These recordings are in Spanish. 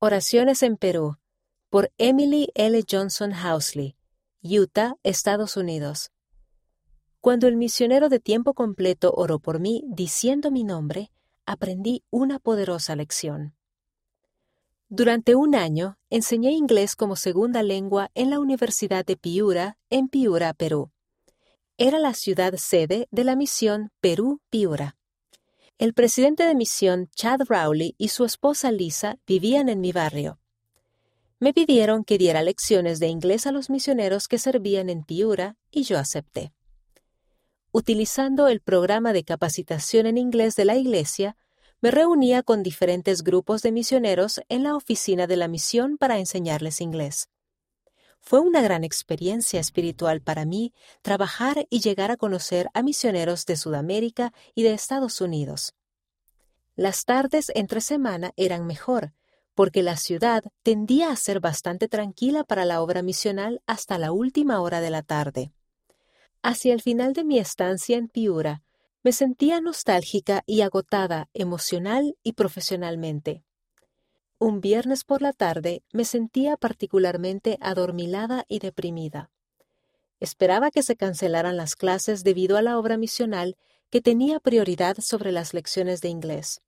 Oraciones en Perú por Emily L. Johnson Housley, Utah, Estados Unidos. Cuando el misionero de tiempo completo oró por mí diciendo mi nombre, aprendí una poderosa lección. Durante un año enseñé inglés como segunda lengua en la Universidad de Piura, en Piura, Perú. Era la ciudad sede de la misión Perú-Piura. El presidente de misión, Chad Rowley, y su esposa Lisa vivían en mi barrio. Me pidieron que diera lecciones de inglés a los misioneros que servían en Piura y yo acepté. Utilizando el programa de capacitación en inglés de la Iglesia, me reunía con diferentes grupos de misioneros en la oficina de la misión para enseñarles inglés. Fue una gran experiencia espiritual para mí trabajar y llegar a conocer a misioneros de Sudamérica y de Estados Unidos. Las tardes entre semana eran mejor, porque la ciudad tendía a ser bastante tranquila para la obra misional hasta la última hora de la tarde. Hacia el final de mi estancia en Piura, me sentía nostálgica y agotada emocional y profesionalmente. Un viernes por la tarde me sentía particularmente adormilada y deprimida. Esperaba que se cancelaran las clases debido a la obra misional que tenía prioridad sobre las lecciones de inglés.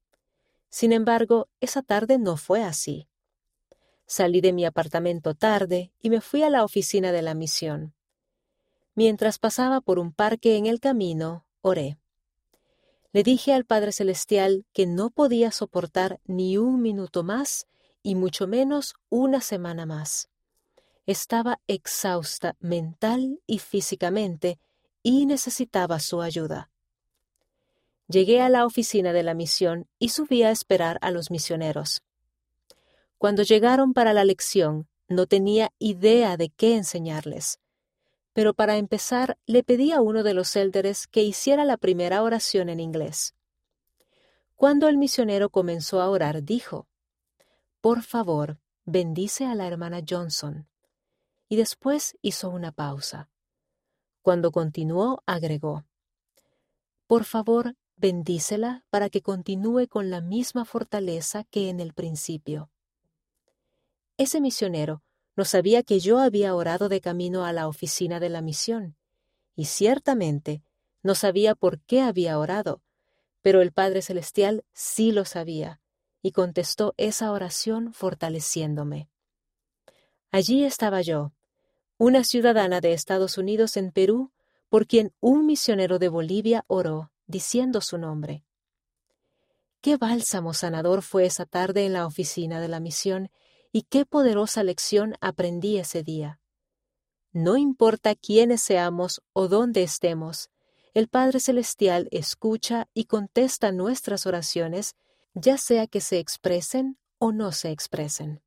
Sin embargo, esa tarde no fue así. Salí de mi apartamento tarde y me fui a la oficina de la misión. Mientras pasaba por un parque en el camino, oré. Le dije al Padre Celestial que no podía soportar ni un minuto más y mucho menos una semana más. Estaba exhausta mental y físicamente y necesitaba su ayuda. Llegué a la oficina de la misión y subí a esperar a los misioneros. Cuando llegaron para la lección, no tenía idea de qué enseñarles pero para empezar le pedí a uno de los élderes que hiciera la primera oración en inglés. Cuando el misionero comenzó a orar, dijo, Por favor, bendice a la hermana Johnson. Y después hizo una pausa. Cuando continuó, agregó, Por favor, bendícela para que continúe con la misma fortaleza que en el principio. Ese misionero no sabía que yo había orado de camino a la oficina de la misión, y ciertamente no sabía por qué había orado, pero el Padre Celestial sí lo sabía, y contestó esa oración fortaleciéndome. Allí estaba yo, una ciudadana de Estados Unidos en Perú, por quien un misionero de Bolivia oró, diciendo su nombre. Qué bálsamo sanador fue esa tarde en la oficina de la misión y qué poderosa lección aprendí ese día. No importa quiénes seamos o dónde estemos, el Padre Celestial escucha y contesta nuestras oraciones, ya sea que se expresen o no se expresen.